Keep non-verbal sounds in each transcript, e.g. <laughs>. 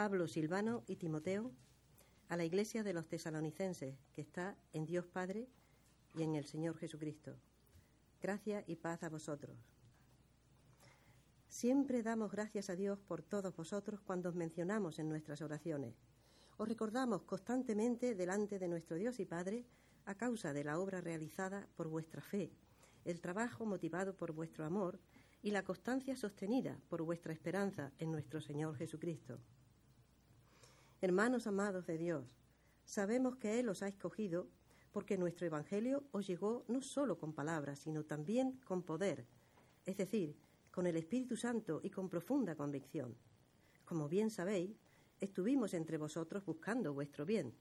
Pablo, Silvano y Timoteo, a la iglesia de los tesalonicenses, que está en Dios Padre y en el Señor Jesucristo. Gracia y paz a vosotros. Siempre damos gracias a Dios por todos vosotros cuando os mencionamos en nuestras oraciones. Os recordamos constantemente delante de nuestro Dios y Padre a causa de la obra realizada por vuestra fe, el trabajo motivado por vuestro amor y la constancia sostenida por vuestra esperanza en nuestro Señor Jesucristo. Hermanos amados de Dios, sabemos que Él os ha escogido porque nuestro Evangelio os llegó no solo con palabras, sino también con poder, es decir, con el Espíritu Santo y con profunda convicción. Como bien sabéis, estuvimos entre vosotros buscando vuestro bien.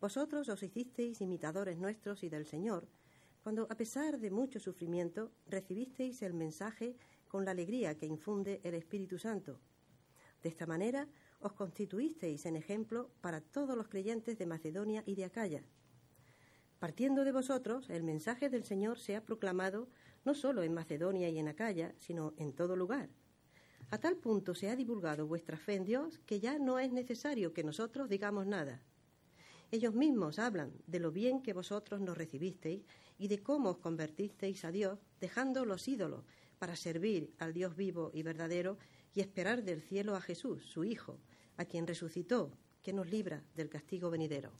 Vosotros os hicisteis imitadores nuestros y del Señor, cuando, a pesar de mucho sufrimiento, recibisteis el mensaje con la alegría que infunde el Espíritu Santo. De esta manera os constituisteis en ejemplo para todos los creyentes de Macedonia y de Acaya. Partiendo de vosotros, el mensaje del Señor se ha proclamado no solo en Macedonia y en Acaya, sino en todo lugar. A tal punto se ha divulgado vuestra fe en Dios que ya no es necesario que nosotros digamos nada. Ellos mismos hablan de lo bien que vosotros nos recibisteis y de cómo os convertisteis a Dios, dejando los ídolos para servir al Dios vivo y verdadero y esperar del cielo a Jesús, su Hijo, a quien resucitó, que nos libra del castigo venidero.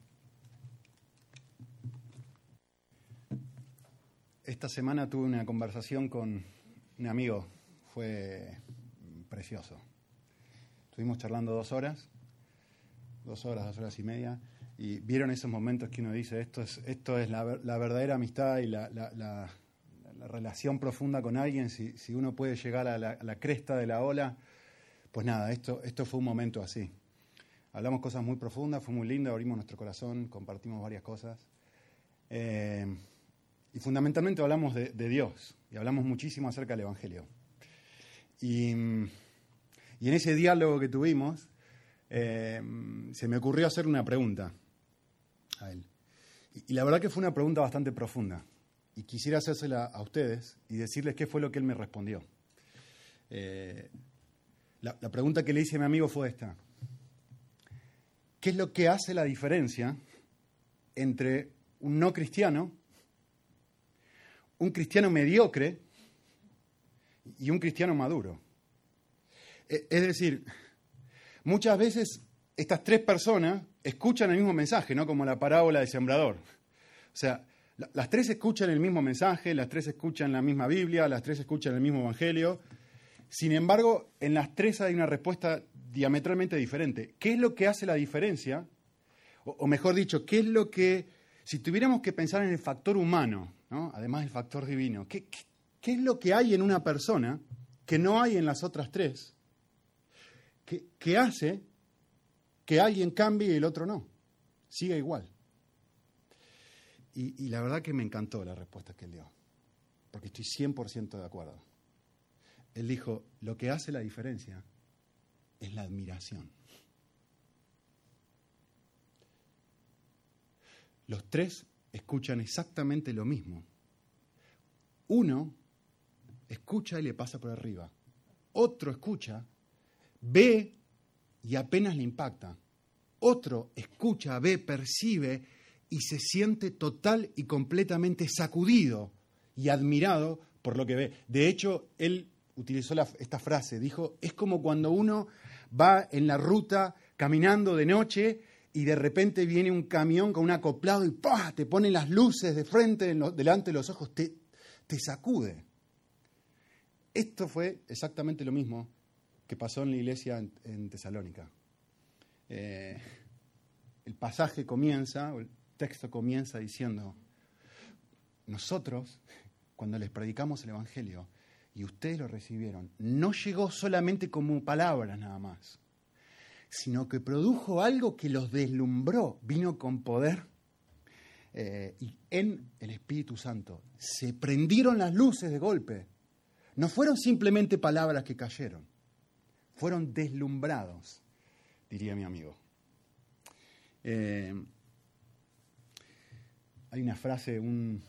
Esta semana tuve una conversación con un amigo, fue precioso. Estuvimos charlando dos horas, dos horas, dos horas y media, y vieron esos momentos que uno dice, esto es, esto es la, verdadera amistad y la, relación profunda con alguien, si, si uno puede llegar a la, cresta de la ola, pues nada, esto, esto fue un momento así. Hablamos cosas muy profundas, fue muy lindo, abrimos nuestro corazón, compartimos varias cosas. Eh, y fundamentalmente hablamos de, Dios y hablamos muchísimo acerca del Evangelio. Y, en ese diálogo que tuvimos, eh, se me ocurrió hacer una pregunta a él. Y, la verdad que fue una pregunta bastante profunda. Y quisiera hacérsela a ustedes y decirles qué fue lo que él me respondió. Eh, la, la pregunta que le hice a mi amigo fue esta. ¿Qué es lo que hace la diferencia entre un no cristiano, un cristiano mediocre y un cristiano maduro? E, es decir, muchas veces estas tres personas escuchan el mismo mensaje, ¿no? Como la parábola del sembrador. O sea, las tres escuchan el mismo mensaje, las tres escuchan la misma Biblia, las tres escuchan el mismo Evangelio. Sin embargo, en las tres hay una respuesta diametralmente diferente. ¿Qué es lo que hace la diferencia? O, mejor dicho, ¿qué es lo que, si tuviéramos que pensar en el factor humano, además del factor divino, ¿qué, es lo que hay en una persona que no hay en las otras tres, que, hace que alguien cambie y el otro no, siga igual? Y, la verdad que me encantó la respuesta que él dio, porque estoy 100% de acuerdo. Él dijo, lo que hace la diferencia es la admiración. Los tres escuchan exactamente lo mismo. Uno escucha y le pasa por arriba. Otro escucha, ve y apenas le impacta. Otro escucha, ve, percibe y se siente total y completamente sacudido y admirado por lo que ve. De hecho, él utilizó esta frase, dijo, es como cuando uno va en la ruta caminando de noche y de repente viene un camión con un acoplado y te pone las luces de frente delante de los ojos, te, te sacude. Esto fue exactamente lo mismo que pasó en la iglesia en, Tesalónica. Eh, el pasaje comienza, texto comienza diciendo, nosotros, cuando les predicamos el Evangelio, y ustedes lo recibieron, no llegó solamente como palabras nada más, sino que produjo algo que los deslumbró, vino con poder eh, y en el Espíritu Santo. Se prendieron las luces de golpe. No fueron simplemente palabras que cayeron, fueron deslumbrados, diría mi amigo. Eh, hay una frase, un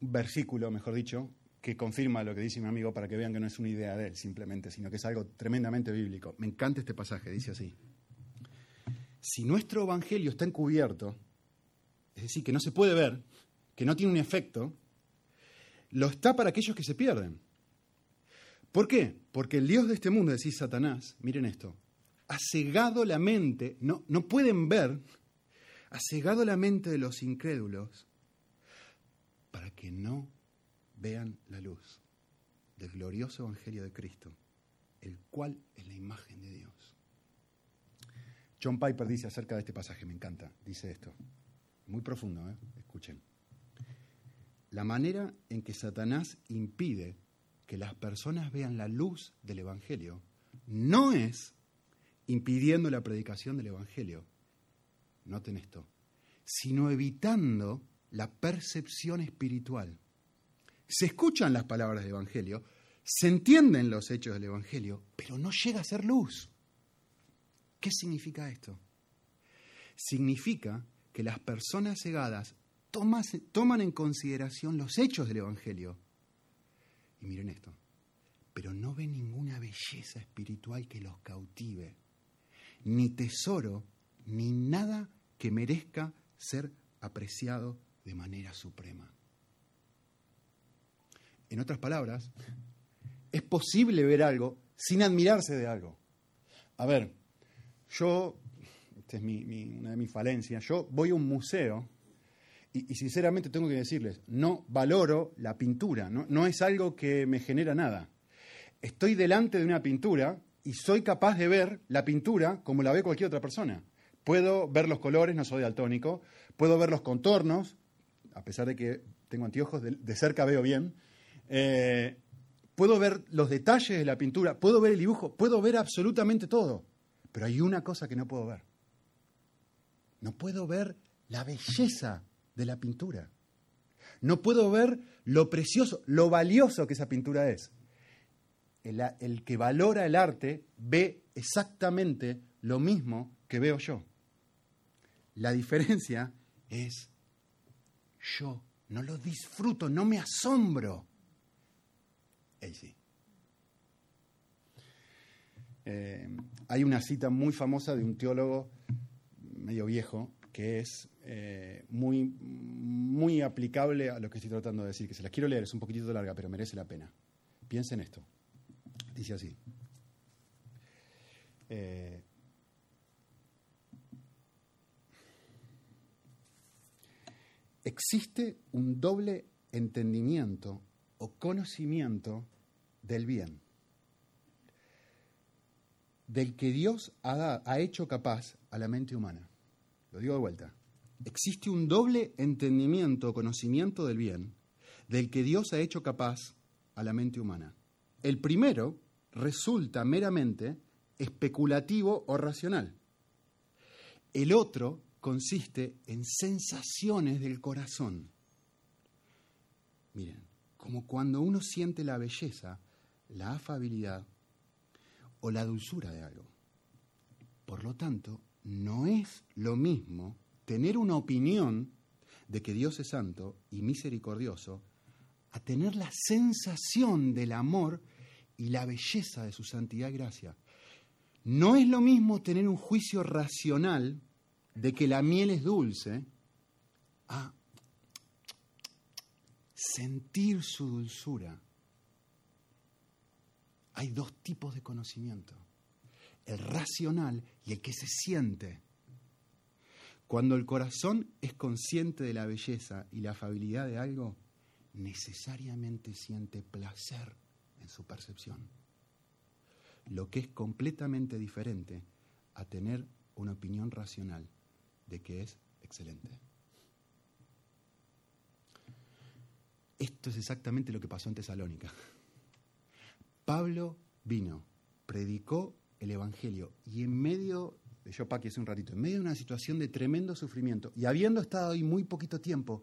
versículo, mejor dicho, que confirma lo que dice mi amigo para que vean que no es una idea de él simplemente, sino que es algo tremendamente bíblico. Me encanta este pasaje, dice así. Si nuestro evangelio está encubierto, es decir, que no se puede ver, que no tiene un efecto, lo está para aquellos que se pierden. ¿Por qué? Porque el Dios de este mundo, decís Satanás, miren esto, ha cegado la mente, no, no pueden ver, ha cegado la mente de los incrédulos para que no vean la luz del glorioso Evangelio de Cristo, el cual es la imagen de Dios. John Piper dice acerca de este pasaje, me encanta, dice esto, muy profundo, ¿eh? escuchen. La manera en que Satanás impide que las personas vean la luz del Evangelio no es impidiendo la predicación del Evangelio, noten esto, sino evitando la percepción espiritual. Se escuchan las palabras del Evangelio, se entienden los hechos del Evangelio, pero no llega a ser luz. ¿Qué significa esto? Significa que las personas cegadas toman en consideración los hechos del Evangelio. Y miren esto, pero no ven ninguna belleza espiritual que los cautive, ni tesoro, ni nada que merezca ser apreciado de manera suprema. En otras palabras, es posible ver algo sin admirarse de algo. A ver, yo, esta es una de mis falencias, yo voy a un museo y, sinceramente tengo que decirles, no valoro la pintura, ¿no? no es algo que me genera nada. Estoy delante de una pintura y soy capaz de ver la pintura como la ve cualquier otra persona. Puedo ver los colores, no soy daltónico, puedo ver los contornos, a pesar de que tengo anteojos, de, cerca veo bien. Eh, puedo ver los detalles de la pintura, puedo ver el dibujo, puedo ver absolutamente todo. Pero hay una cosa que no puedo ver. No puedo ver la belleza de la pintura. No puedo ver lo precioso, lo valioso que esa pintura es. El, el, que valora el arte ve exactamente lo mismo que veo yo. La diferencia es yo no lo disfruto, no me asombro. Él sí. Eh, hay una cita muy famosa de un teólogo medio viejo que es eh, muy, muy aplicable a lo que estoy tratando de decir, que se las quiero leer, es un poquitito larga, pero merece la pena. Piensen esto. Dice así. Eh, existe un doble entendimiento o conocimiento del bien del que Dios ha, hecho capaz a la mente humana. Lo digo de vuelta. Existe un doble entendimiento, conocimiento del bien, del que Dios ha hecho capaz a la mente humana. El primero resulta meramente especulativo o racional. El otro consiste en sensaciones del corazón. Miren, como cuando uno siente la belleza, la afabilidad o la dulzura de algo. Por lo tanto, no es lo mismo tener una opinión de que Dios es santo y misericordioso a tener la sensación del amor y la belleza de su santidad y gracia. No es lo mismo tener un juicio racional de que la miel es dulce a sentir su dulzura hay dos tipos de conocimiento, el racional y el que se siente. Cuando el corazón es consciente de la belleza y la afabilidad de algo, necesariamente siente placer en su percepción. Lo que es completamente diferente a tener una opinión racional de que es excelente. Esto es exactamente lo que pasó en Tesalónica. Pablo vino, predicó el Evangelio y en medio, yo Paqui hace un ratito, en medio de una situación de tremendo sufrimiento y habiendo estado ahí muy poquito tiempo,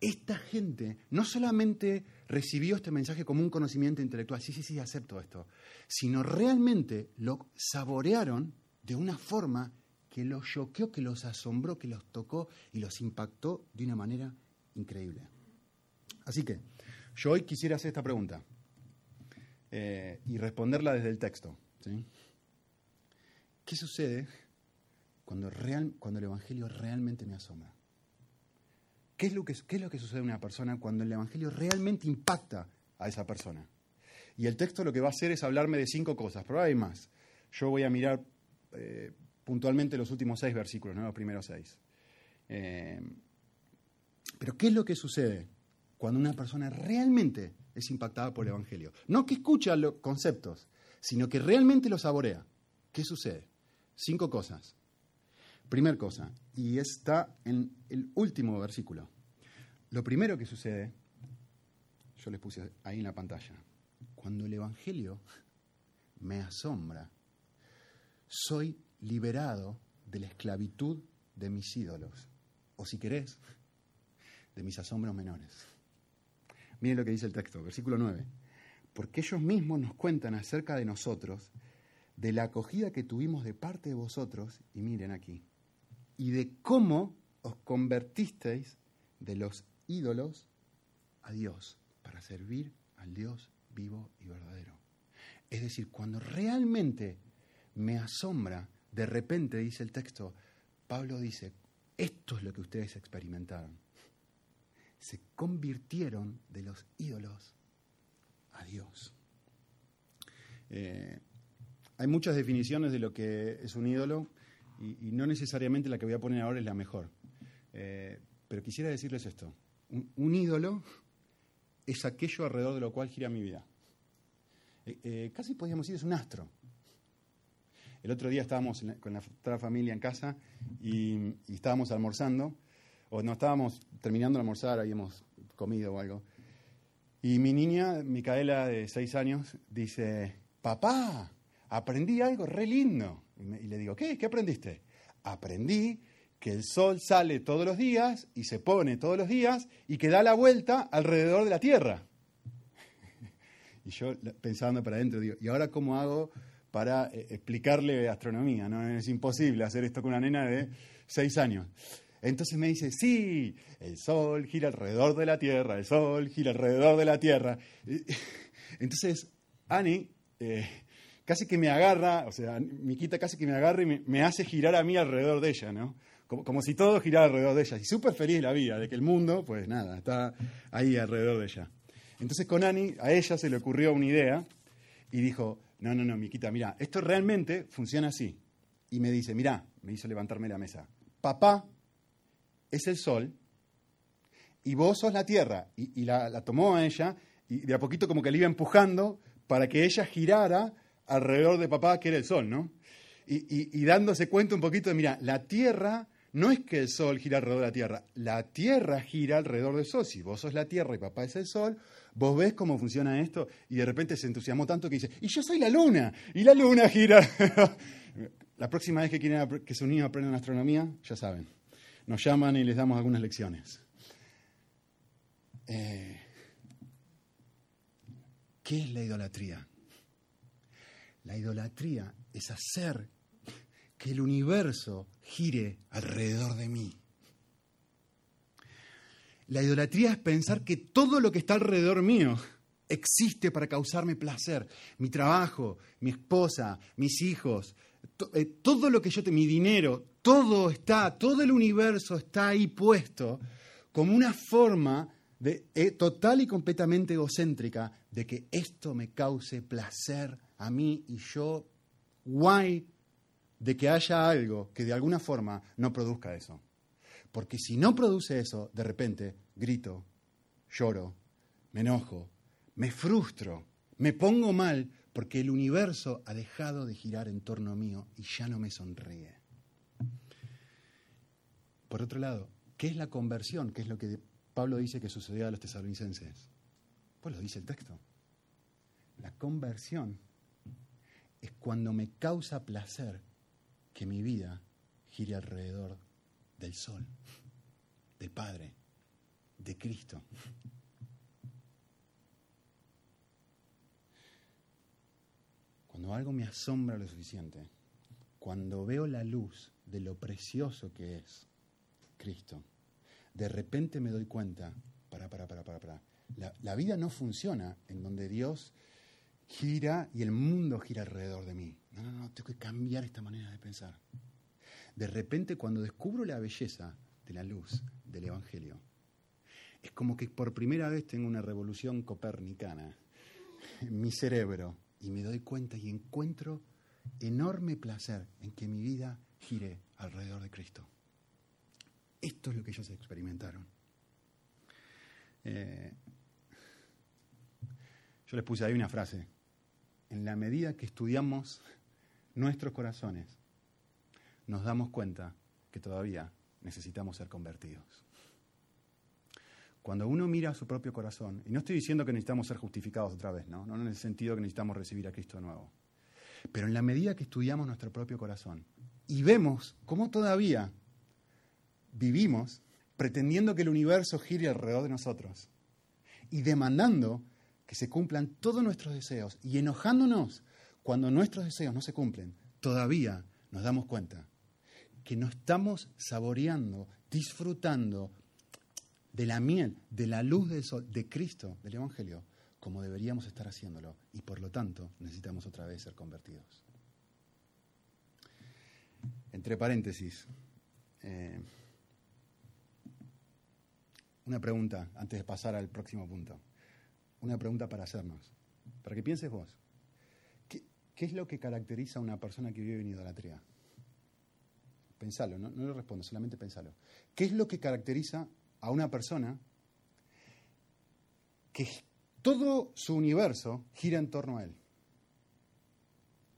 esta gente no solamente recibió este mensaje como un conocimiento intelectual, sí, sí, sí, acepto esto, sino realmente lo saborearon de una forma que los choqueó, que los asombró, que los tocó y los impactó de una manera increíble. Así que Yo hoy quisiera hacer esta pregunta eh, y responderla desde el texto. ¿Qué sucede cuando, real, cuando el Evangelio realmente me asombra? ¿Qué es, lo que, ¿Qué es lo que sucede a una persona cuando el Evangelio realmente impacta a esa persona? Y el texto lo que va a hacer es hablarme de cinco cosas, pero hay más. Yo voy a mirar eh, puntualmente los últimos seis versículos, no los primeros seis. Eh, pero ¿qué es lo que sucede cuando una persona realmente es impactada por el Evangelio? No que escucha los conceptos, sino que realmente lo saborea. ¿Qué sucede? Cinco cosas. Primer cosa, y está en el último versículo. Lo primero que sucede, yo les puse ahí en la pantalla, cuando el Evangelio me asombra, soy liberado de la esclavitud de mis ídolos, o si querés, de mis asombros menores. Miren lo que dice el texto, versículo 9. Porque ellos mismos nos cuentan acerca de nosotros, de la acogida que tuvimos de parte de vosotros, y miren aquí, y de cómo os convertisteis de los ídolos a Dios para servir al Dios vivo y verdadero. Es decir, cuando realmente me asombra, de repente dice el texto, Pablo dice, esto es lo que ustedes experimentaron. Se convirtieron de los ídolos a Dios. Eh, hay muchas definiciones de lo que es un ídolo y, no necesariamente la que voy a poner ahora es la mejor. Eh, pero quisiera decirles esto. Un, ídolo es aquello alrededor de lo cual gira mi vida. Eh, casi podríamos decir es un astro. El otro día estábamos con la, la familia en casa y, estábamos almorzando, o no estábamos terminando de almorzar, habíamos comido o algo. Y mi niña, Micaela, de seis años, dice, papá, aprendí algo re lindo. Y, le digo, ¿qué? ¿Qué aprendiste? Aprendí que el sol sale todos los días y se pone todos los días y que da la vuelta alrededor de la Tierra. <laughs> Y yo pensando para adentro, digo, ¿y ahora cómo hago para eh, explicarle astronomía? ¿no? Es imposible hacer esto con una nena de seis años. Entonces me dice, sí, el sol gira alrededor de la Tierra, el sol gira alrededor de la Tierra. <laughs> Entonces, Ani, eh, casi que me agarra, o sea, Miquita casi que me agarra y me, hace girar a mí alrededor de ella, ¿no? Como, si todo girara alrededor de ella. Y súper feliz la vida, de que el mundo, pues nada, está ahí alrededor de ella. Entonces con Ani, a ella se le ocurrió una idea y dijo, no, no, no, Miquita, mira, esto realmente funciona así. Y me dice, mira, me hizo levantarme la mesa. Papá es el sol y vos sos la tierra. Y, la, tomó a ella y de a poquito como que le iba empujando para que ella girara alrededor de papá, que era el sol, ¿no? Y, dándose cuenta un poquito de, mira, la Tierra no es que el sol gira alrededor de la Tierra, la Tierra gira alrededor del sol. Si vos sos la Tierra y papá es el sol, vos ves cómo funciona esto y de repente se entusiasmó tanto que dice, y yo soy la luna, y la luna gira. <laughs> la próxima vez que quieren que sus niños aprendan astronomía, ya saben, nos llaman y les damos algunas lecciones. Eh, ¿Qué es la idolatría? La idolatría es hacer que el universo gire alrededor de mí. La idolatría es pensar que todo lo que está alrededor mío existe para causarme placer. Mi trabajo, mi esposa, mis hijos, eh, todo lo que yo tengo, mi dinero, todo está, todo el universo está ahí puesto como una forma de, eh, total y completamente egocéntrica de que esto me cause placer a mí y yo, guay de que haya algo que de alguna forma no produzca eso. Porque si no produce eso, de repente grito, lloro, me enojo, me frustro, me pongo mal porque el universo ha dejado de girar en torno mío y ya no me sonríe. Por otro lado, ¿qué es la conversión? ¿Qué es lo que Pablo dice que sucedió a los tesalonicenses? Pues lo dice el texto. La conversión es cuando me causa placer que mi vida gire alrededor del sol, del Padre, de Cristo. Cuando algo me asombra lo suficiente, cuando veo la luz de lo precioso que es Cristo, de repente me doy cuenta, para, para, para, para, para, La, la vida no funciona en donde Dios gira y el mundo gira alrededor de mí. No, no, no, tengo que cambiar esta manera de pensar. De repente, cuando descubro la belleza de la luz del Evangelio, es como que por primera vez tengo una revolución copernicana en mi cerebro y me doy cuenta y encuentro enorme placer en que mi vida gire alrededor de Cristo. Esto es lo que ellos experimentaron. Eh, yo les puse ahí una frase. En la medida que estudiamos nuestros corazones, nos damos cuenta que todavía necesitamos ser convertidos. Cuando uno mira a su propio corazón, y no estoy diciendo que necesitamos ser justificados otra vez, ¿no? No en el sentido que necesitamos recibir a Cristo nuevo. Pero en la medida que estudiamos nuestro propio corazón y vemos cómo todavía vivimos pretendiendo que el universo gire alrededor de nosotros y demandando que se cumplan todos nuestros deseos y enojándonos cuando nuestros deseos no se cumplen, todavía nos damos cuenta que no estamos saboreando, disfrutando de la miel, de la luz del sol, de Cristo, del Evangelio, como deberíamos estar haciéndolo. Y por lo tanto necesitamos otra vez ser convertidos. Entre paréntesis, eh, una pregunta antes de pasar al próximo punto. Una pregunta para hacernos, para que pienses vos. ¿Qué, es lo que caracteriza a una persona que vive en idolatría? Pensalo, no, no lo respondo, solamente pensalo. ¿Qué es lo que caracteriza a una persona que todo su universo gira en torno a él?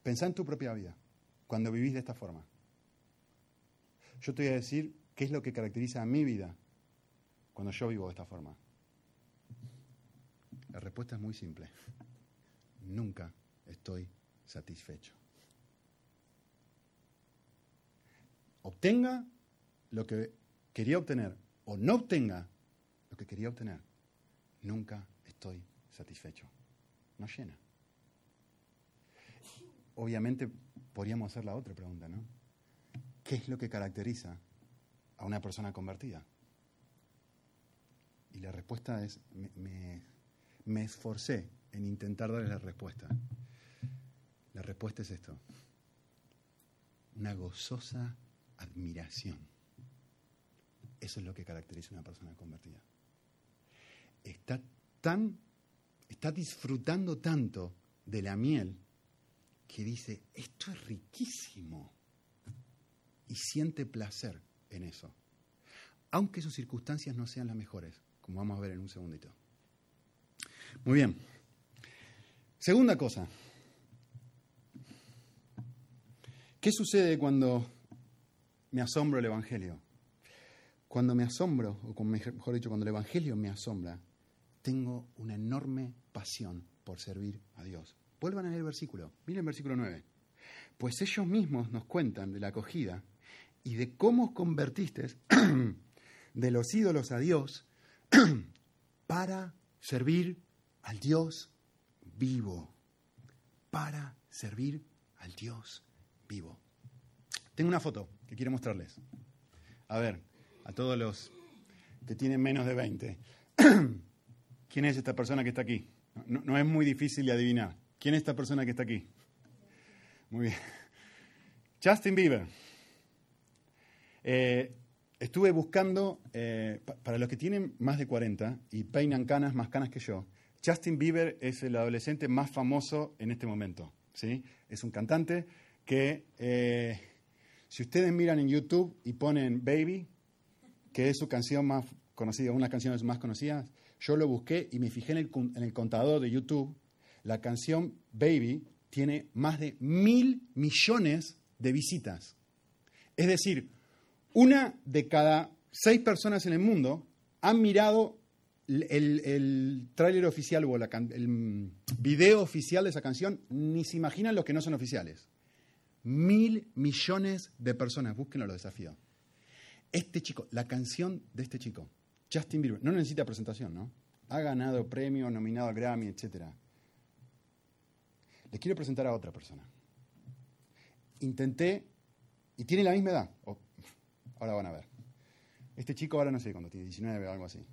Pensá en tu propia vida, cuando vivís de esta forma. Yo te voy a decir qué es lo que caracteriza a mi vida cuando yo vivo de esta forma. La respuesta es muy simple. Nunca estoy satisfecho. Obtenga lo que quería obtener o no obtenga lo que quería obtener, nunca estoy satisfecho. No llena. Obviamente podríamos hacer la otra pregunta, ¿no? ¿Qué es lo que caracteriza a una persona convertida? Y la respuesta es, me, me, me esforcé en intentar darles la respuesta. La respuesta es esto. Una gozosa admiración. Eso es lo que caracteriza a una persona convertida. Está tan, está disfrutando tanto de la miel que dice, esto es riquísimo. Y siente placer en eso. Aunque sus circunstancias no sean las mejores, como vamos a ver en un segundito. Muy bien. Segunda cosa. ¿Qué sucede cuando me asombro el Evangelio? Cuando me asombro, o mejor dicho, cuando el Evangelio me asombra, tengo una enorme pasión por servir a Dios. Vuelvan a leer el versículo. Miren el versículo 9. Pues ellos mismos nos cuentan de la acogida y de cómo os convertisteis <clears throat> de los ídolos a Dios <clears throat> para servir al Dios vivo. Para servir al Dios vivo. Tengo una foto que quiero mostrarles. A ver, a todos los que tienen menos de 20. <clears throat> ¿Quién es esta persona que está aquí? No, es muy difícil de adivinar. ¿Quién es esta persona que está aquí? Muy bien. <laughs> Justin Bieber. Eh, estuve buscando, eh, para los que tienen más de 40 y peinan canas, más canas que yo, Justin Bieber es el adolescente más famoso en este momento. ¿sí? Es un cantante que, eh, si ustedes miran en YouTube y ponen Baby, que es su canción más conocida, una de las canciones más conocidas, yo lo busqué y me fijé en el, contador de YouTube. La canción Baby tiene más de mil millones de visitas. Es decir, una de cada seis personas en el mundo han mirado el, el tráiler oficial o la, el video oficial de esa canción, ni se imaginan los que no son oficiales. Mil millones de personas, búsquenlo, lo desafío. Este chico, la canción de este chico, Justin Bieber, no necesita presentación, ¿no? Ha ganado premio, nominado a Grammy, etc. Les quiero presentar a otra persona. Intenté, y tiene la misma edad, Ahora van a ver. Este chico ahora no sé cuándo tiene, 19 o algo así.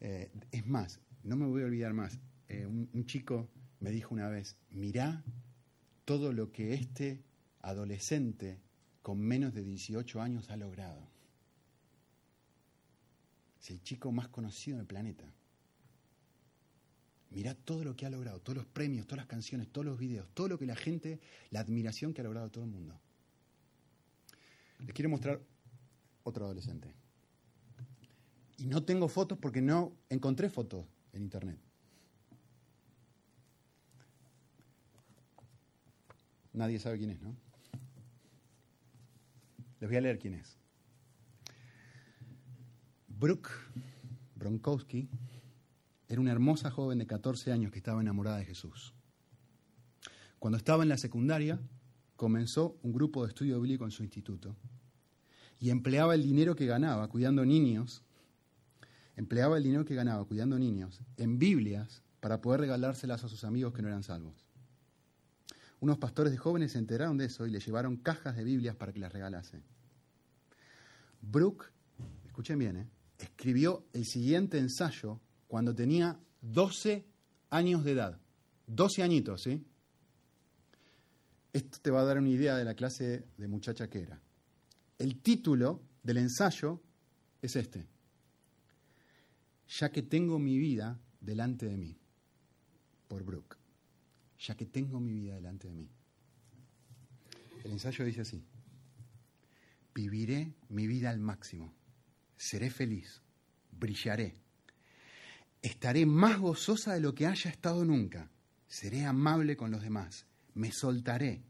Eh, es más, no me voy a olvidar más. Eh, un, chico me dijo una vez, mirá todo lo que este adolescente con menos de 18 años ha logrado. Es el chico más conocido en el planeta. Mirá todo lo que ha logrado, todos los premios, todas las canciones, todos los videos, todo lo que la gente, la admiración que ha logrado todo el mundo. Les quiero mostrar otro adolescente. Y no tengo fotos porque no encontré fotos en internet. Nadie sabe quién es, ¿no? Les voy a leer quién es. Brooke Bronkowski era una hermosa joven de 14 años que estaba enamorada de Jesús. Cuando estaba en la secundaria, comenzó un grupo de estudio bíblico en su instituto y empleaba el dinero que ganaba cuidando niños, empleaba el dinero que ganaba cuidando niños en Biblias para poder regalárselas a sus amigos que no eran salvos. Unos pastores de jóvenes se enteraron de eso y le llevaron cajas de Biblias para que las regalase. Brooke, escuchen bien, ¿eh? escribió el siguiente ensayo cuando tenía 12 años de edad. 12 añitos, ¿sí? Esto te va a dar una idea de la clase de muchacha que era. El título del ensayo es este. Ya que tengo mi vida delante de mí, por Brooke. Ya que tengo mi vida delante de mí. El ensayo dice así. Viviré mi vida al máximo. Seré feliz. Brillaré. Estaré más gozosa de lo que haya estado nunca. Seré amable con los demás. Me soltaré.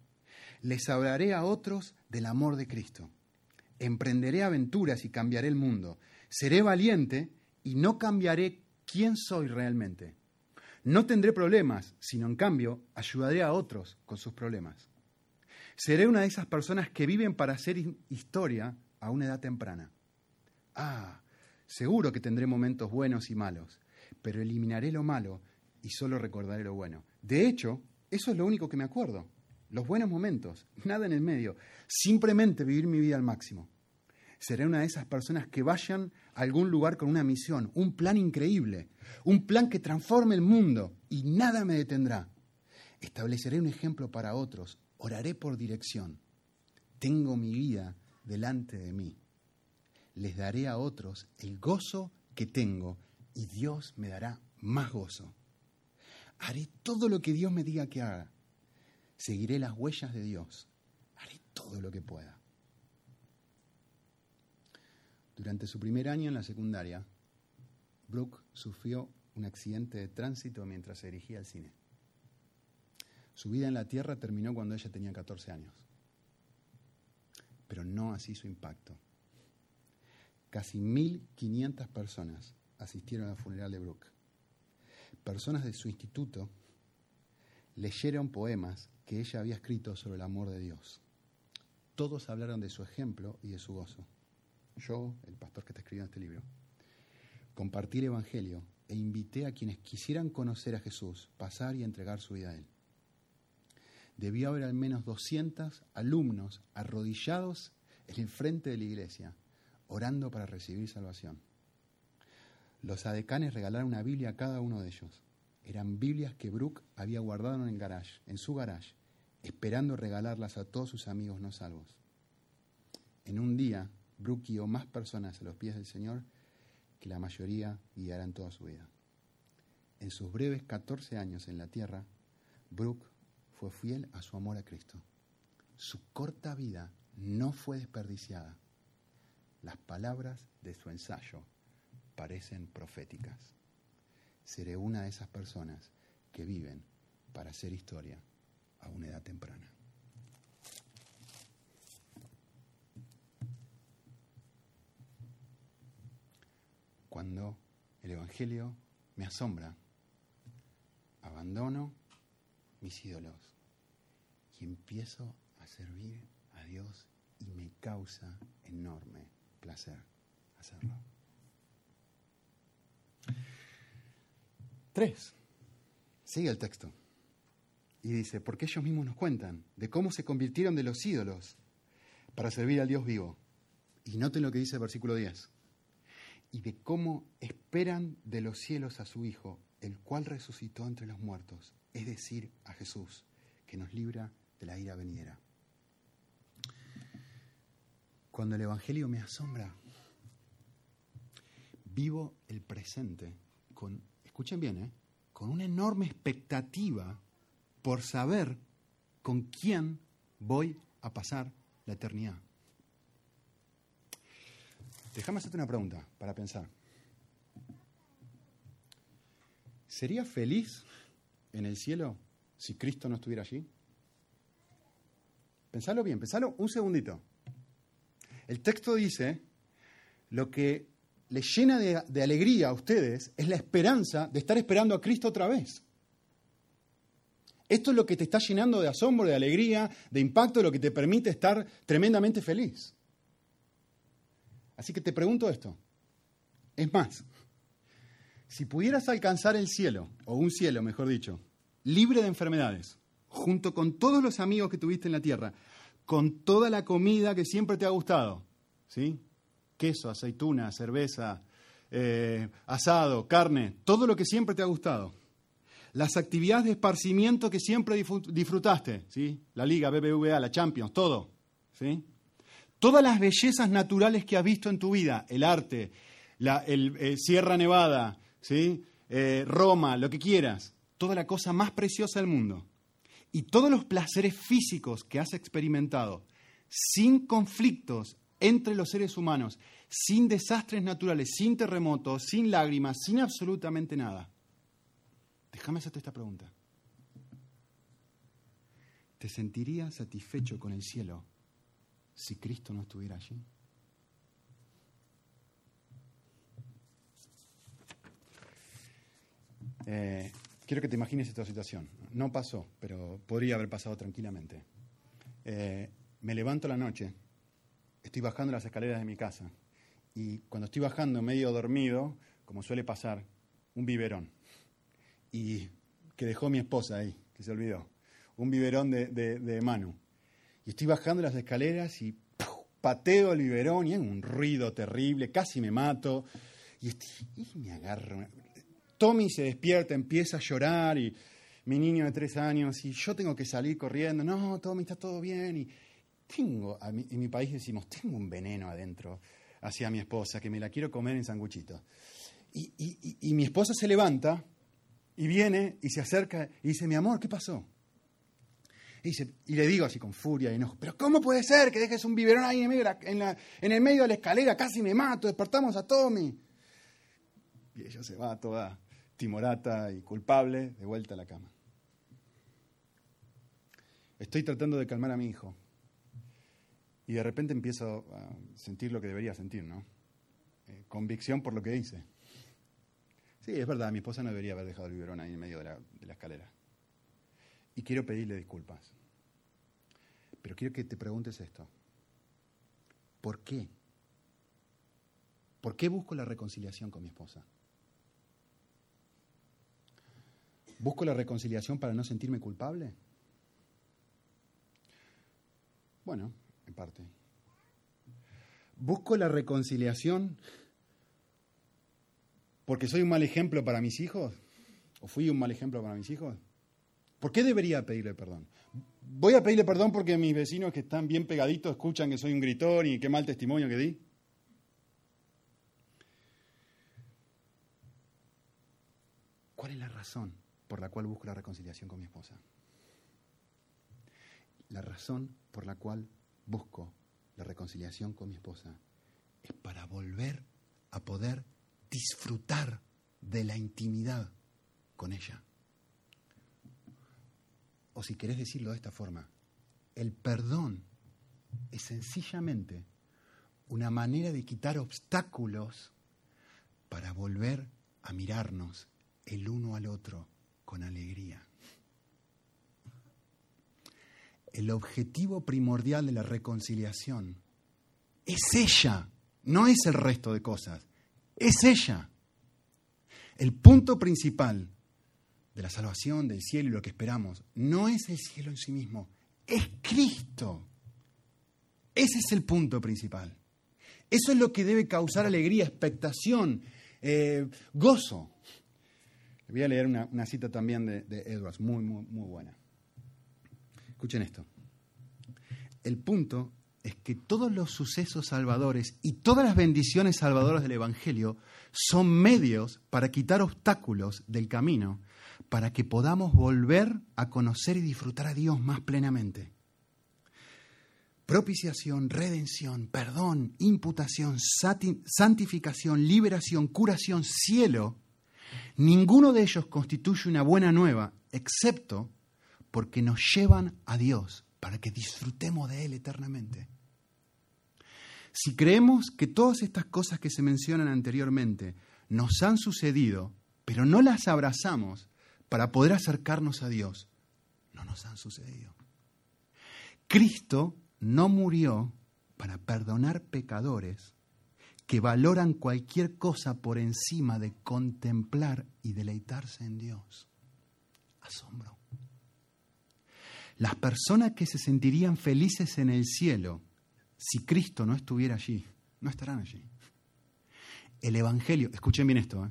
Les hablaré a otros del amor de Cristo. Emprenderé aventuras y cambiaré el mundo. Seré valiente y no cambiaré quién soy realmente. No tendré problemas, sino en cambio ayudaré a otros con sus problemas. Seré una de esas personas que viven para hacer historia a una edad temprana. Ah, seguro que tendré momentos buenos y malos, pero eliminaré lo malo y solo recordaré lo bueno. De hecho, eso es lo único que me acuerdo. Los buenos momentos, nada en el medio. Simplemente vivir mi vida al máximo. Seré una de esas personas que vayan a algún lugar con una misión, un plan increíble, un plan que transforme el mundo y nada me detendrá. Estableceré un ejemplo para otros, oraré por dirección. Tengo mi vida delante de mí. Les daré a otros el gozo que tengo y Dios me dará más gozo. Haré todo lo que Dios me diga que haga. Seguiré las huellas de Dios. Haré todo lo que pueda. Durante su primer año en la secundaria, Brooke sufrió un accidente de tránsito mientras se dirigía al cine. Su vida en la Tierra terminó cuando ella tenía 14 años. Pero no así su impacto. Casi 1.500 personas asistieron al funeral de Brooke. Personas de su instituto leyeron poemas que ella había escrito sobre el amor de Dios. Todos hablaron de su ejemplo y de su gozo. Yo, el pastor que está escribiendo este libro, compartí el Evangelio e invité a quienes quisieran conocer a Jesús, pasar y entregar su vida a Él. Debió haber al menos 200 alumnos arrodillados en el frente de la iglesia, orando para recibir salvación. Los adecanes regalaron una Biblia a cada uno de ellos. Eran Biblias que Brooke había guardado en el garage, en su garage, esperando regalarlas a todos sus amigos no salvos. En un día, Brooke guió más personas a los pies del Señor que la mayoría guiarán toda su vida. En sus breves 14 años en la tierra, Brooke fue fiel a su amor a Cristo. Su corta vida no fue desperdiciada. Las palabras de su ensayo parecen proféticas. Seré una de esas personas que viven para hacer historia a una edad temprana. Cuando el Evangelio me asombra, abandono mis ídolos y empiezo a servir a Dios y me causa enorme placer hacerlo. Tres. Sigue el texto. Y dice, porque ellos mismos nos cuentan de cómo se convirtieron de los ídolos para servir al Dios vivo. Y noten lo que dice el versículo 10. Y de cómo esperan de los cielos a su Hijo, el cual resucitó entre los muertos, es decir, a Jesús, que nos libra de la ira venidera. Cuando el Evangelio me asombra, vivo el presente con, escuchen bien, ¿eh? con una enorme expectativa por saber con quién voy a pasar la eternidad. Déjame hacerte una pregunta para pensar. ¿Sería feliz en el cielo si Cristo no estuviera allí? Pensalo bien, pensalo un segundito. El texto dice, lo que le llena de, de, alegría a ustedes es la esperanza de estar esperando a Cristo otra vez. Esto es lo que te está llenando de asombro, de alegría, de impacto, lo que te permite estar tremendamente feliz. Así que te pregunto esto. Es más, si pudieras alcanzar el cielo, o un cielo, mejor dicho, libre de enfermedades, junto con todos los amigos que tuviste en la tierra, con toda la comida que siempre te ha gustado, ¿sí? Queso, aceituna, cerveza, eh, asado, carne, todo lo que siempre te ha gustado. Las actividades de esparcimiento que siempre disfrutaste, ¿sí? La Liga, BBVA, la Champions, todo, ¿sí? Todas las bellezas naturales que has visto en tu vida, el arte, la eh, Sierra Nevada, ¿sí? Eh, Roma, lo que quieras, toda la cosa más preciosa del mundo, y todos los placeres físicos que has experimentado, sin conflictos entre los seres humanos, sin desastres naturales, sin terremotos, sin lágrimas, sin absolutamente nada. Déjame hacerte esta pregunta. ¿Te sentirías satisfecho con el cielo si Cristo no estuviera allí? Eh, quiero que te imagines esta situación. No pasó, pero podría haber pasado tranquilamente. Eh, me levanto la noche, estoy bajando las escaleras de mi casa y cuando estoy bajando medio dormido, como suele pasar, un biberón. Y que dejó mi esposa ahí, que se olvidó. Un biberón de, de Manu. Y estoy bajando las escaleras y pateo el biberón y hay un ruido terrible, casi me mato. Y, me agarro. Tommy se despierta, empieza a llorar y mi niño de tres años y yo tengo que salir corriendo. No, Tommy, está todo bien. Y tengo, en mi país decimos, tengo un veneno adentro hacia mi esposa que me la quiero comer en sanguchito. Y, y mi esposa se levanta y viene y se acerca y dice, mi amor, ¿qué pasó? Y, le digo así con furia y enojo, pero ¿cómo puede ser que dejes un biberón ahí en, en, el medio de la escalera? Casi me mato, despertamos a Tommy. Y ella se va toda timorata y culpable de vuelta a la cama. Estoy tratando de calmar a mi hijo. Y de repente empiezo a sentir lo que debería sentir, ¿no? Eh, convicción por lo que hice. Sí, es verdad, mi esposa no debería haber dejado el biberón ahí en medio de la escalera y quiero pedirle disculpas. Pero quiero que te preguntes esto. ¿Por qué? ¿Por qué busco la reconciliación con mi esposa? ¿Busco la reconciliación para no sentirme culpable? Bueno, en parte. ¿Busco la reconciliación porque soy un mal ejemplo para mis hijos? ¿O fui un mal ejemplo para mis hijos? ¿Por qué debería pedirle perdón? Voy a pedirle perdón porque mis vecinos que están bien pegaditos escuchan que soy un gritón y qué mal testimonio que di. ¿Cuál es la razón por la cual busco la reconciliación con mi esposa? La razón por la cual busco la reconciliación con mi esposa es para volver a poder disfrutar de la intimidad con ella o si querés decirlo de esta forma, el perdón es sencillamente una manera de quitar obstáculos para volver a mirarnos el uno al otro con alegría. El objetivo primordial de la reconciliación es ella, no es el resto de cosas, es ella. El punto principal de la salvación, del cielo y lo que esperamos, no es el cielo en sí mismo, es Cristo. Ese es el punto principal. Eso es lo que debe causar alegría, expectación, eh, gozo. Le voy a leer una, cita también de, de Edwards, muy, muy, muy buena. Escuchen esto. El punto es que todos los sucesos salvadores y todas las bendiciones salvadoras del Evangelio son medios para quitar obstáculos del camino, para que podamos volver a conocer y disfrutar a Dios más plenamente. Propiciación, redención, perdón, imputación, santificación, liberación, curación, cielo, ninguno de ellos constituye una buena nueva, excepto porque nos llevan a Dios para que disfrutemos de Él eternamente. Si creemos que todas estas cosas que se mencionan anteriormente nos han sucedido, pero no las abrazamos para poder acercarnos a Dios, no nos han sucedido. Cristo no murió para perdonar pecadores que valoran cualquier cosa por encima de contemplar y deleitarse en Dios. Asombro. Las personas que se sentirían felices en el cielo si Cristo no estuviera allí, no estarán allí. El Evangelio, escuchen bien esto, ¿eh?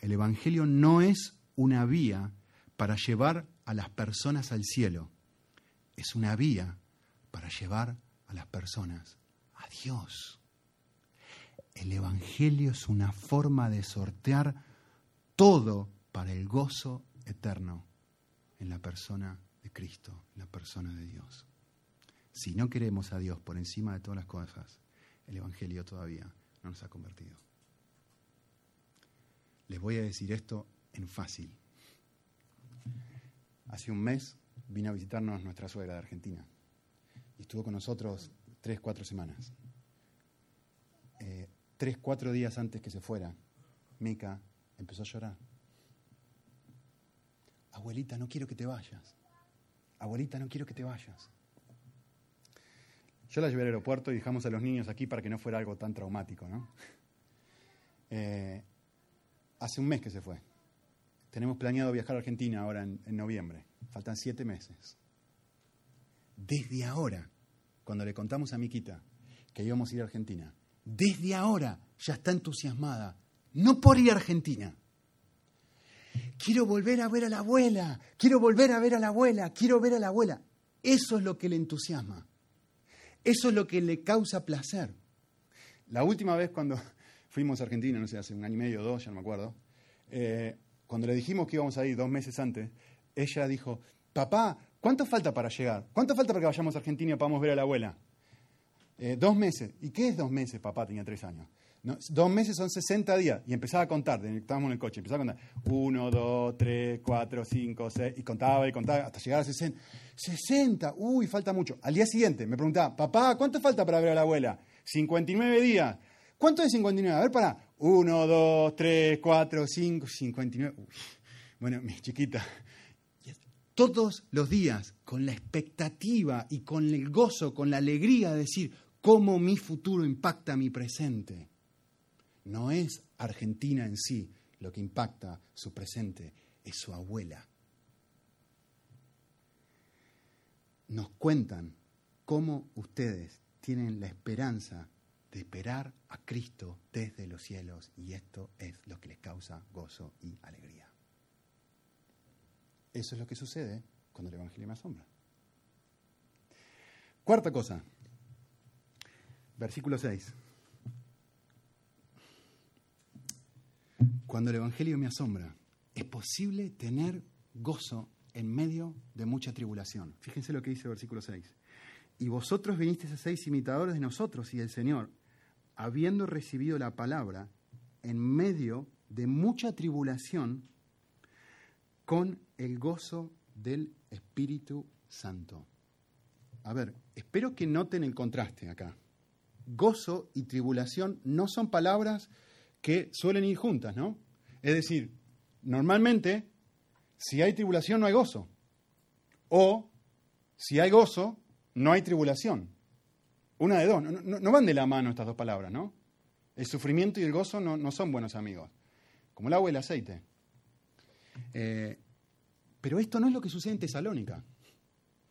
el Evangelio no es una vía para llevar a las personas al cielo, es una vía para llevar a las personas a Dios. El Evangelio es una forma de sortear todo para el gozo eterno en la persona de Cristo, en la persona de Dios. Si no queremos a Dios por encima de todas las cosas, el Evangelio todavía no nos ha convertido. Les voy a decir esto en fácil. Hace un mes vino a visitarnos nuestra suegra de Argentina y estuvo con nosotros tres, cuatro semanas. Eh, tres, cuatro días antes que se fuera, Mica empezó a llorar. Abuelita, no quiero que te vayas. Abuelita, no quiero que te vayas. Yo la llevé al aeropuerto y dejamos a los niños aquí para que no fuera algo tan traumático, ¿no? Eh, hace un mes que se fue. Tenemos planeado viajar a Argentina ahora en, noviembre. Faltan siete meses. Desde ahora, cuando le contamos a Miquita que íbamos a ir a Argentina, desde ahora ya está entusiasmada. No por ir a Argentina. Quiero volver a ver a la abuela, quiero volver a ver a la abuela, quiero ver a la abuela. Eso es lo que le entusiasma. Eso es lo que le causa placer. La última vez cuando <laughs> fuimos a Argentina, no sé, hace un año y medio o dos, ya no me acuerdo, eh, cuando le dijimos que íbamos a ir dos meses antes, ella dijo, papá, ¿cuánto falta para llegar? ¿Cuánto falta para que vayamos a Argentina y podamos ver a la abuela? Eh, dos meses. ¿Y qué es dos meses? Papá tenía tres años. dos meses son 60 días. Y empezaba a contar, estábamos en el coche, empezaba a contar. Uno, dos, tres, cuatro, cinco, seis. Y contaba y contaba hasta llegar a 60. 60, uy, falta mucho. Al día siguiente me preguntaba, papá, ¿cuánto falta para ver a la abuela? 59 días. ¿Cuánto es 59? A ver, para. 1, 2, 3, 4, 5, 59. Bueno, mi chiquita, todos los días, con la expectativa y con el gozo, con la alegría de decir cómo mi futuro impacta mi presente. No es Argentina en sí lo que impacta su presente, es su abuela. nos cuentan cómo ustedes tienen la esperanza de esperar a Cristo desde los cielos y esto es lo que les causa gozo y alegría. Eso es lo que sucede cuando el Evangelio me asombra. Cuarta cosa, versículo 6. Cuando el Evangelio me asombra, es posible tener gozo en medio de mucha tribulación. Fíjense lo que dice el versículo 6. Y vosotros vinisteis a seis imitadores de nosotros y del Señor, habiendo recibido la palabra en medio de mucha tribulación, con el gozo del Espíritu Santo. A ver, espero que noten el contraste acá. Gozo y tribulación no son palabras que suelen ir juntas, ¿no? Es decir, normalmente si hay tribulación no hay gozo. O si hay gozo, no hay tribulación. Una de dos. No, van de la mano estas dos palabras, ¿no? El sufrimiento y el gozo no, son buenos amigos. Como el agua y el aceite. Eh, pero esto no es lo que sucede en Tesalónica.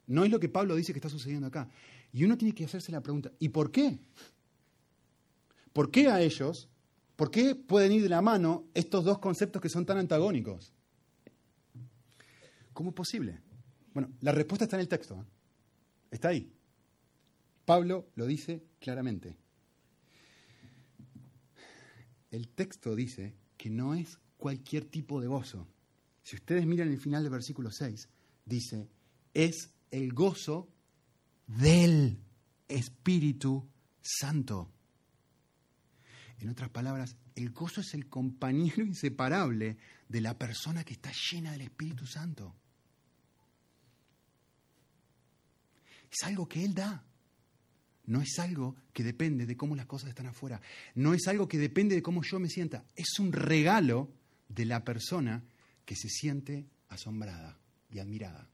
No es lo que Pablo dice que está sucediendo acá. Y uno tiene que hacerse la pregunta, ¿y por qué? ¿Por qué a ellos? ¿Por qué pueden ir de la mano estos dos conceptos que son tan antagónicos? ¿Cómo es posible? Bueno, la respuesta está en el texto. ¿eh? Está ahí. Pablo lo dice claramente. El texto dice que no es cualquier tipo de gozo. Si ustedes miran el final del versículo 6, dice, es el gozo del Espíritu Santo. En otras palabras, el gozo es el compañero <laughs> inseparable de la persona que está llena del Espíritu Santo. Es algo que Él da. No es algo que depende de cómo las cosas están afuera. No es algo que depende de cómo yo me sienta. Es un regalo de la persona que se siente asombrada y admirada.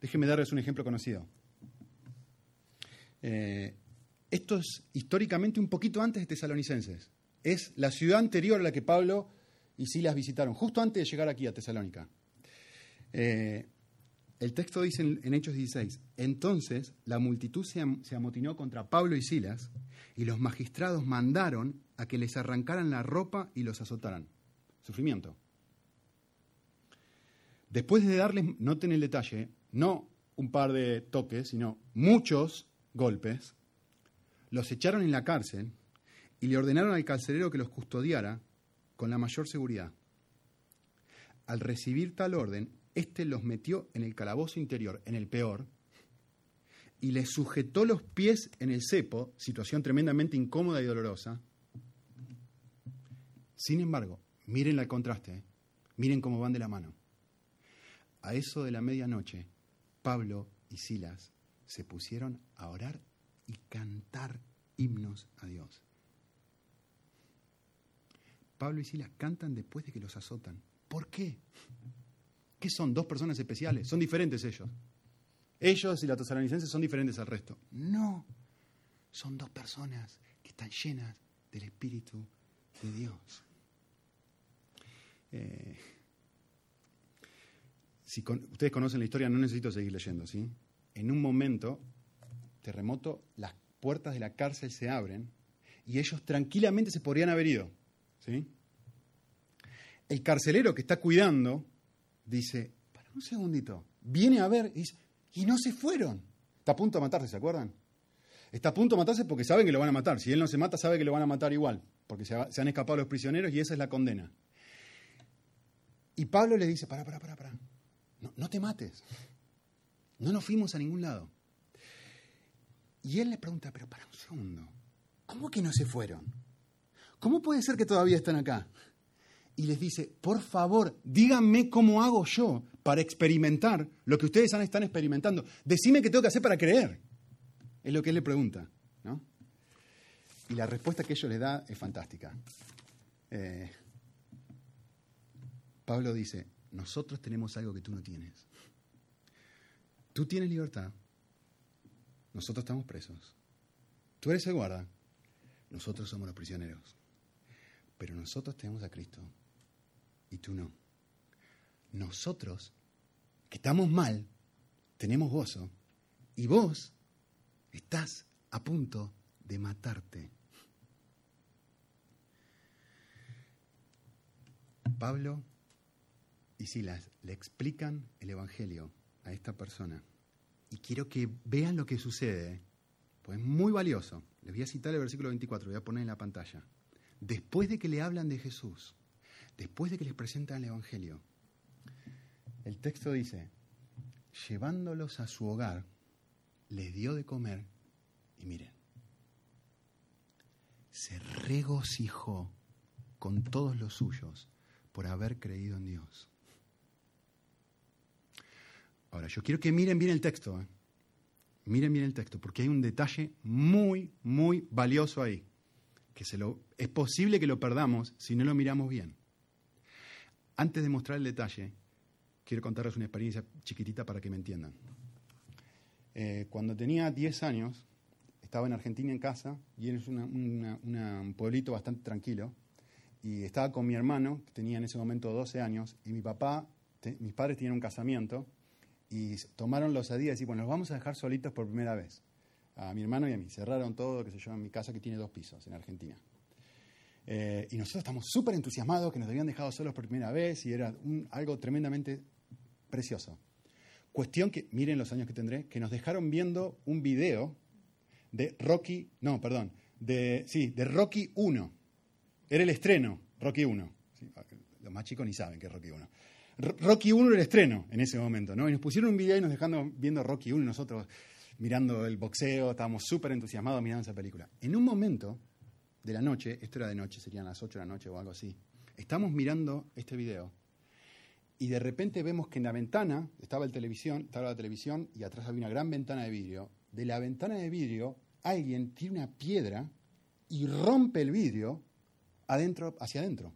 Déjenme darles un ejemplo conocido. Eh, esto es históricamente un poquito antes de Tesalonicenses. Es la ciudad anterior a la que Pablo y Silas visitaron, justo antes de llegar aquí a Tesalónica. Eh, el texto dice en, Hechos 16, entonces la multitud se, se amotinó contra Pablo y Silas y los magistrados mandaron a que les arrancaran la ropa y los azotaran. Sufrimiento. Después de darles, noten el detalle, no un par de toques, sino muchos golpes, los echaron en la cárcel y le ordenaron al carcelero que los custodiara con la mayor seguridad. Al recibir tal orden, este los metió en el calabozo interior, en el peor, y les sujetó los pies en el cepo, situación tremendamente incómoda y dolorosa. Sin embargo, miren el contraste, ¿eh? miren cómo van de la mano. A eso de la medianoche, Pablo y Silas se pusieron a orar y cantar himnos a Dios. Pablo y Silas cantan después de que los azotan. ¿Por qué? ¿Qué son? ¿Dos personas especiales? Son diferentes ellos. Ellos y la tesalonicenses son diferentes al resto. No, son dos personas que están llenas del Espíritu de Dios. Eh, si ustedes conocen la historia, no necesito seguir leyendo, ¿sí? En un momento, terremoto, las puertas de la cárcel se abren y ellos tranquilamente se podrían haber ido, ¿sí? El carcelero que está cuidando dice, para un segundito, viene a ver y y no se fueron. Está a punto de matarse, ¿se acuerdan? Está a punto de matarse porque saben que lo van a matar. Si él no se mata, sabe que lo van a matar igual, porque se, han escapado los prisioneros y esa es la condena. Y Pablo le dice, para, para, para, para, no, no te mates. No nos fuimos a ningún lado. Y él le pregunta, pero para un segundo, ¿cómo que no se fueron? ¿Cómo puede ser que todavía están acá? Y les dice, por favor, díganme cómo hago yo para experimentar lo que ustedes están experimentando. Decime qué tengo que hacer para creer. Es lo que él le pregunta. ¿no? Y la respuesta que ellos le da es fantástica. Eh, Pablo dice, nosotros tenemos algo que tú no tienes. Tú tienes libertad, nosotros estamos presos. Tú eres el guarda, nosotros somos los prisioneros. Pero nosotros tenemos a Cristo y tú no. Nosotros, que estamos mal, tenemos gozo y vos estás a punto de matarte. Pablo y Silas le explican el Evangelio a esta persona y quiero que vean lo que sucede, pues es muy valioso. Les voy a citar el versículo 24, lo voy a poner en la pantalla. Después de que le hablan de Jesús, después de que les presentan el Evangelio, el texto dice, llevándolos a su hogar, les dio de comer y miren, se regocijó con todos los suyos por haber creído en Dios. Ahora, yo quiero que miren bien el texto. ¿eh? Miren bien el texto, porque hay un detalle muy, muy valioso ahí, que es posible que lo perdamos si no lo miramos bien. Antes de mostrar el detalle, quiero contarles una experiencia chiquitita para que me entiendan. Eh, cuando tenía 10 años, estaba en Argentina en casa y es un pueblito bastante tranquilo. Y estaba con mi hermano, que tenía en ese momento 12 años, y mi papá, mis padres tenían un casamiento y tomaron la osadía de decir, bueno, nos vamos a dejar solitos por primera vez. a mi hermano y a mí. Cerraron todo, qué sé yo, en mi casa que tiene dos pisos en Argentina. Eh, y nosotros estamos súper entusiasmados que nos habían dejado solos por primera vez y era algo tremendamente precioso. Cuestión que, miren los años que tendré, que nos dejaron viendo un video de Rocky, no, perdón, de, sí, de Rocky 1. Era el estreno, Rocky 1. los más chicos ni saben que es Rocky 1. Rocky 1 era el estreno en ese momento, ¿no? Y nos pusieron un video y nos dejaron viendo Rocky 1 y nosotros mirando el boxeo, estábamos súper entusiasmados mirando esa película. En un momento de la noche, esto era de noche, serían las 8 de la noche o algo así, estamos mirando este video y de repente vemos que en la ventana estaba, el televisión, estaba la televisión y atrás había una gran ventana de vidrio. De la ventana de vidrio alguien tira una piedra y rompe el vidrio adentro, hacia adentro.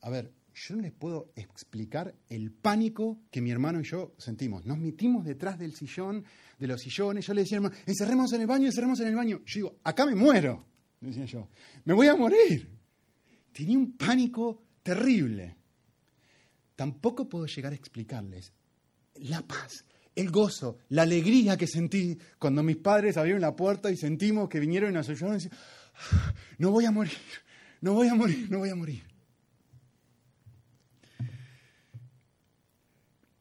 A ver, yo no les puedo explicar el pánico que mi hermano y yo sentimos. Nos metimos detrás del sillón, de los sillones. Yo le decía, hermano, encerremos en el baño, encerremos en el baño. Yo digo, acá me muero, decía yo. Me voy a morir. Tenía un pánico terrible. Tampoco puedo llegar a explicarles la paz, el gozo, la alegría que sentí cuando mis padres abrieron la puerta y sentimos que vinieron y nos ayudaron y decían, ah, no voy a morir, no voy a morir, no voy a morir.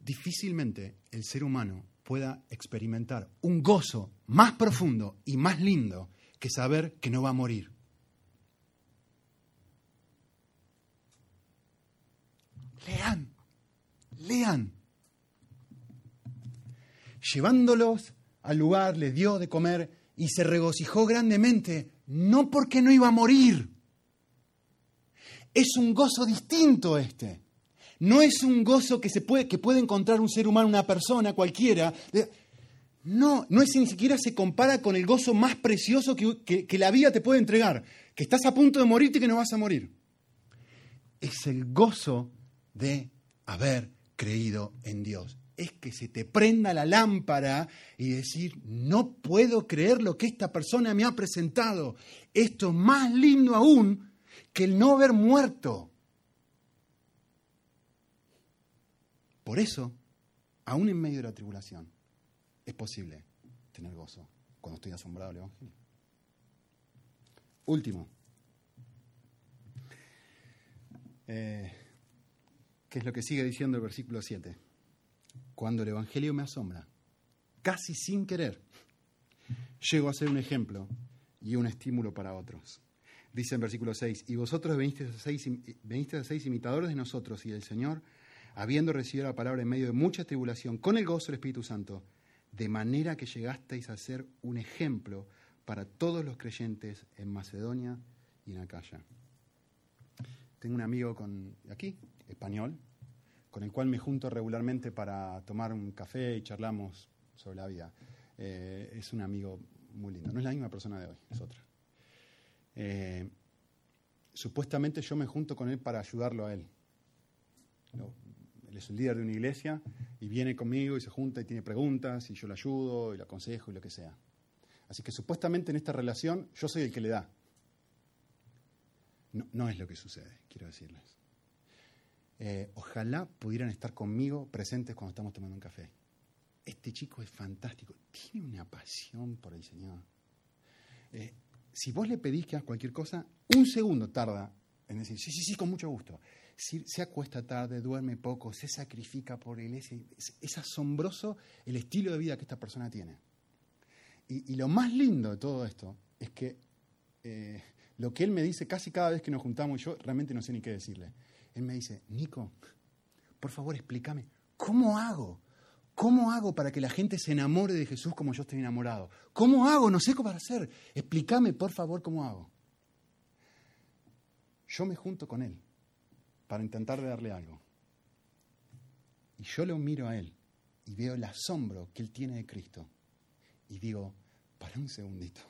Difícilmente el ser humano pueda experimentar un gozo más profundo y más lindo que saber que no va a morir. Lean, lean. Llevándolos al lugar les dio de comer y se regocijó grandemente, no porque no iba a morir. Es un gozo distinto este. No es un gozo que, se puede, que puede encontrar un ser humano, una persona, cualquiera. No, no es ni siquiera se compara con el gozo más precioso que, que la vida te puede entregar, que estás a punto de morirte y que no vas a morir. Es el gozo de haber creído en Dios. Es que se te prenda la lámpara y decir, no puedo creer lo que esta persona me ha presentado. Esto es más lindo aún que el no haber muerto. Por eso, aún en medio de la tribulación, es posible tener gozo cuando estoy asombrado del Evangelio. Último. Eh, ¿Qué es lo que sigue diciendo el versículo 7? Cuando el Evangelio me asombra, casi sin querer, llego a ser un ejemplo y un estímulo para otros. Dice en versículo 6, y vosotros veniste a seis, a seis imitadores de nosotros y del Señor, habiendo recibido la palabra en medio de mucha tribulación, con el gozo del Espíritu Santo, de manera que llegasteis a ser un ejemplo para todos los creyentes en Macedonia y en Acaya. Tengo un amigo con, aquí, español, con el cual me junto regularmente para tomar un café y charlamos sobre la vida. Eh, es un amigo muy lindo. No es la misma persona de hoy, es otra. Eh, supuestamente yo me junto con él para ayudarlo a él él es el líder de una iglesia y viene conmigo y se junta y tiene preguntas y yo le ayudo y le aconsejo y lo que sea. Así que supuestamente en esta relación yo soy el que le da. No, es lo que sucede, quiero decirles. Eh, ojalá pudieran estar conmigo presentes cuando estamos tomando un café. Este chico es fantástico, tiene una pasión por el Señor. Eh, si vos le pedís que haga cualquier cosa, un segundo tarda en decir, sí, sí, sí, con mucho gusto se acuesta tarde, duerme poco, se sacrifica por él. Es, es asombroso el estilo de vida que esta persona tiene. Y, lo más lindo de todo esto es que eh, lo que él me dice casi cada vez que nos juntamos, yo realmente no sé ni qué decirle. Él me dice, Nico, por favor explícame, ¿cómo hago? ¿Cómo hago para que la gente se enamore de Jesús como yo estoy enamorado? ¿Cómo hago? No sé cómo hacer. Explícame, por favor, cómo hago. Yo me junto con él para intentar darle algo. Y yo lo miro a él y veo el asombro que él tiene de Cristo. Y digo, para un segundito,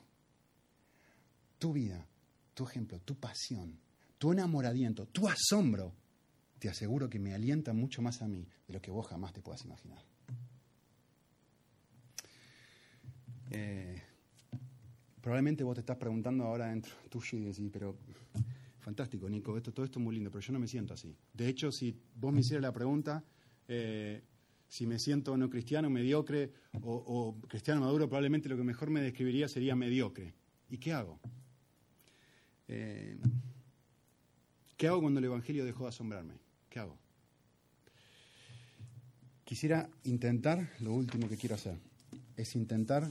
tu vida, tu ejemplo, tu pasión, tu enamoramiento, tu asombro, te aseguro que me alienta mucho más a mí de lo que vos jamás te puedas imaginar. Eh, probablemente vos te estás preguntando ahora dentro tuyo y decís, pero fantástico, Nico, esto, todo esto es muy lindo, pero yo no me siento así. De hecho, si vos me hicieras la pregunta, eh, si me siento no cristiano, mediocre o, cristiano maduro, probablemente lo que mejor me describiría sería mediocre. ¿Y qué hago? Eh, ¿Qué hago cuando el Evangelio dejó de asombrarme? ¿Qué hago? Quisiera intentar, lo último que quiero hacer, es intentar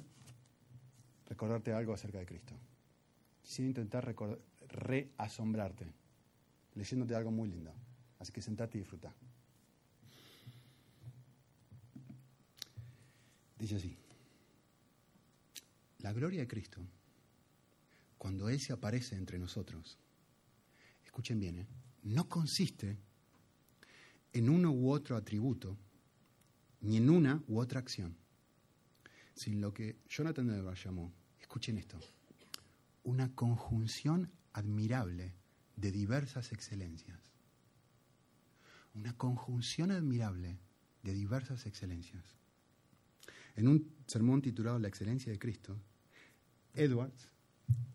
recordarte algo acerca de Cristo. Quisiera intentar reasombrarte, leyéndote algo muy lindo. Así que sentate y disfruta. Dice así, la gloria de Cristo, cuando Él se aparece entre nosotros, escuchen bien, ¿eh? no consiste en uno u otro atributo, ni en una u otra acción, sino lo que Jonathan Edwards llamó, escuchen esto, una conjunción admirable de diversas excelencias. Una conjunción admirable de diversas excelencias. En un sermón titulado La excelencia de Cristo, Edwards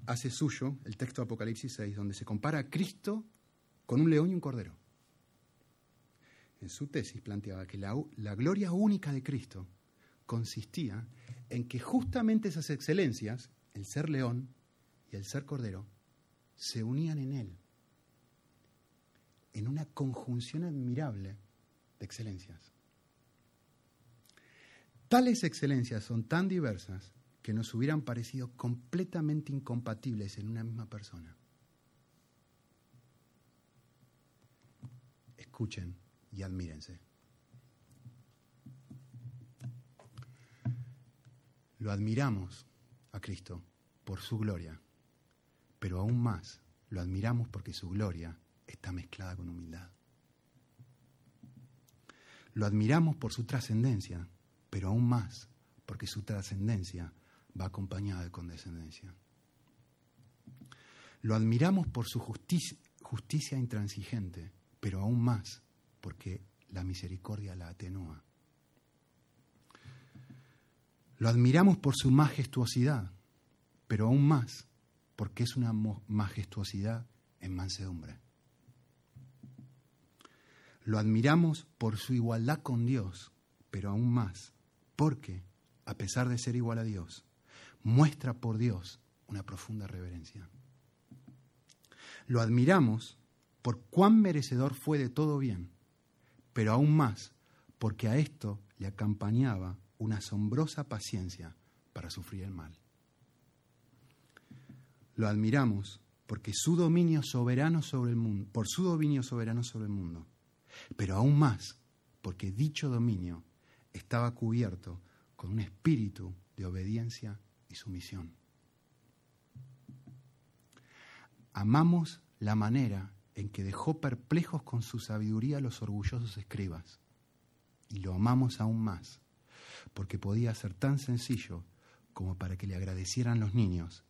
hace suyo el texto de Apocalipsis 6, donde se compara a Cristo con un león y un cordero. En su tesis planteaba que la, la gloria única de Cristo consistía en que justamente esas excelencias, el ser león y el ser cordero, se unían en él, en una conjunción admirable de excelencias. Tales excelencias son tan diversas que nos hubieran parecido completamente incompatibles en una misma persona. Escuchen y admírense. Lo admiramos a Cristo por su gloria, pero aún más lo admiramos porque su gloria está mezclada con humildad. Lo admiramos por su trascendencia, pero aún más porque su trascendencia va acompañada de condescendencia. Lo admiramos por su justicia, intransigente, pero aún más porque la misericordia la atenúa. Lo admiramos por su majestuosidad, pero aún más porque es una majestuosidad en mansedumbre. Lo admiramos por su igualdad con Dios, pero aún más porque, a pesar de ser igual a Dios, muestra por Dios una profunda reverencia. Lo admiramos por cuán merecedor fue de todo bien, pero aún más porque a esto le acompañaba una asombrosa paciencia para sufrir el mal. Lo admiramos porque su dominio soberano sobre el mundo, por su dominio soberano sobre el mundo, pero aún más porque dicho dominio estaba cubierto con un espíritu de obediencia y sumisión. Amamos la manera en que dejó perplejos con su sabiduría a los orgullosos escribas. Y lo amamos aún más, porque podía ser tan sencillo como para que le agradecieran los niños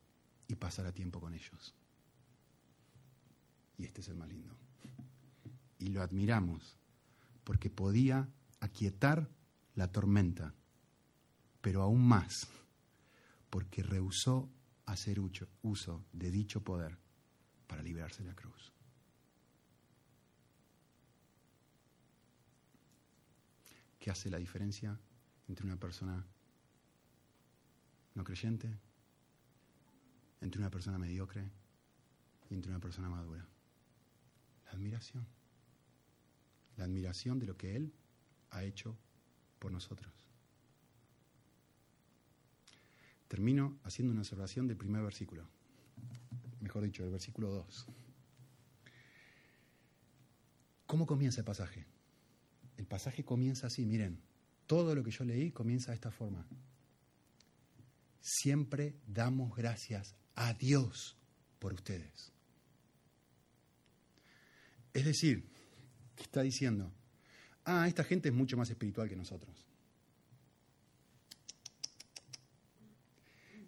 y pasara tiempo con ellos. Y este es el más lindo. Y lo admiramos, porque podía aquietar la tormenta, pero aún más, porque rehusó hacer uso de dicho poder para librarse de la cruz. ¿Qué hace la diferencia entre una persona no creyente, entre una persona mediocre y entre una persona madura? La admiración. La admiración de lo que Él ha hecho por nosotros. Termino haciendo una observación del primer versículo, mejor dicho, del versículo 2. ¿Cómo comienza el pasaje? El pasaje comienza así, miren, todo lo que yo leí comienza de esta forma. Siempre damos gracias a Dios por ustedes. Es decir, ¿qué está diciendo? ah, esta gente es mucho más espiritual que nosotros.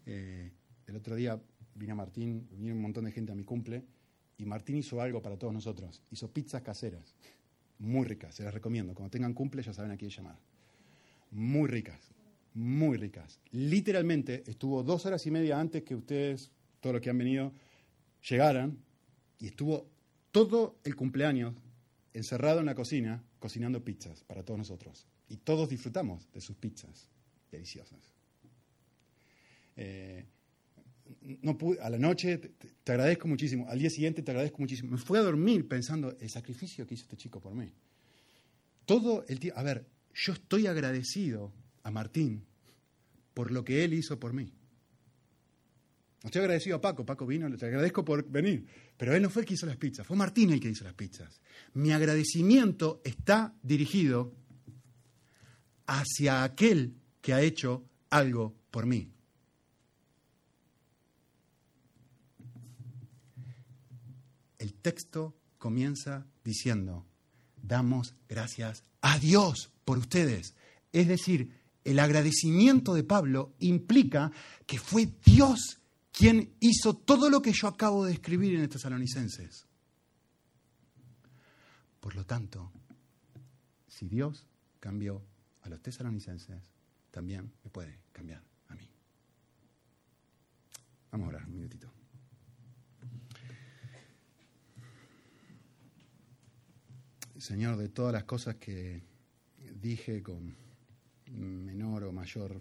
Eh, el otro día vino Martín, vino un montón de gente a mi cumple, y Martín hizo algo para todos nosotros. Hizo pizzas caseras, muy ricas, se las recomiendo. Cuando tengan cumple ya saben a quién llamar. Muy ricas, muy ricas. Literalmente estuvo dos horas y media antes que ustedes, todos los que han venido, llegaran, y estuvo todo el cumpleaños encerrado en la cocina cocinando pizzas para todos nosotros. Y todos disfrutamos de sus pizzas deliciosas. Eh, no pude, a la noche te, agradezco muchísimo, al día siguiente te agradezco muchísimo. Me fui a dormir pensando el sacrificio que hizo este chico por mí. Todo el tiempo, a ver, yo estoy agradecido a Martín por lo que él hizo por mí. Estoy agradecido a Paco, Paco vino, te agradezco por venir, pero él no fue el que hizo las pizzas, fue Martín el que hizo las pizzas. Mi agradecimiento está dirigido hacia aquel que ha hecho algo por mí. El texto comienza diciendo, damos gracias a Dios por ustedes. Es decir, el agradecimiento de Pablo implica que fue Dios quien hizo todo lo que yo acabo de escribir en estos tesalonicenses. Por lo tanto, si Dios cambió a los tesalonicenses, también me puede cambiar a mí. Vamos a orar un minutito. Señor, de todas las cosas que dije con menor o mayor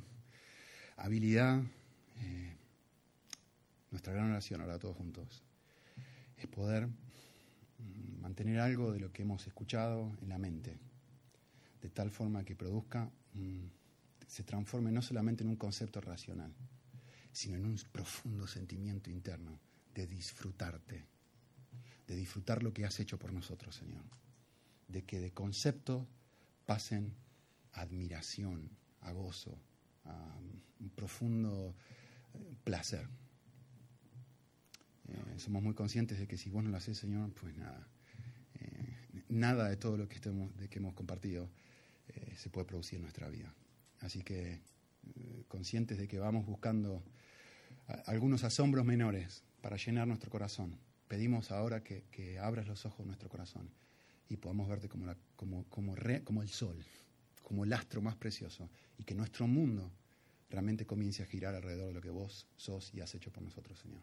habilidad, eh, nuestra gran oración ahora todos juntos es poder mantener algo de lo que hemos escuchado en la mente, de tal forma que produzca, se transforme no solamente en un concepto racional, sino en un profundo sentimiento interno de disfrutarte, de disfrutar lo que has hecho por nosotros, Señor de que de concepto pasen admiración, a gozo, a un profundo eh, placer. Eh, somos muy conscientes de que si vos no lo haces, Señor, pues nada, eh, nada de todo lo que, estemos, de que hemos compartido se puede producir en nuestra vida. Así que conscientes de que vamos buscando algunos asombros menores para llenar nuestro corazón, pedimos ahora que, abras los ojos de nuestro corazón y podamos verte como, como el sol, como el astro más precioso, y que nuestro mundo realmente comience a girar alrededor de lo que vos sos y has hecho por nosotros, Señor.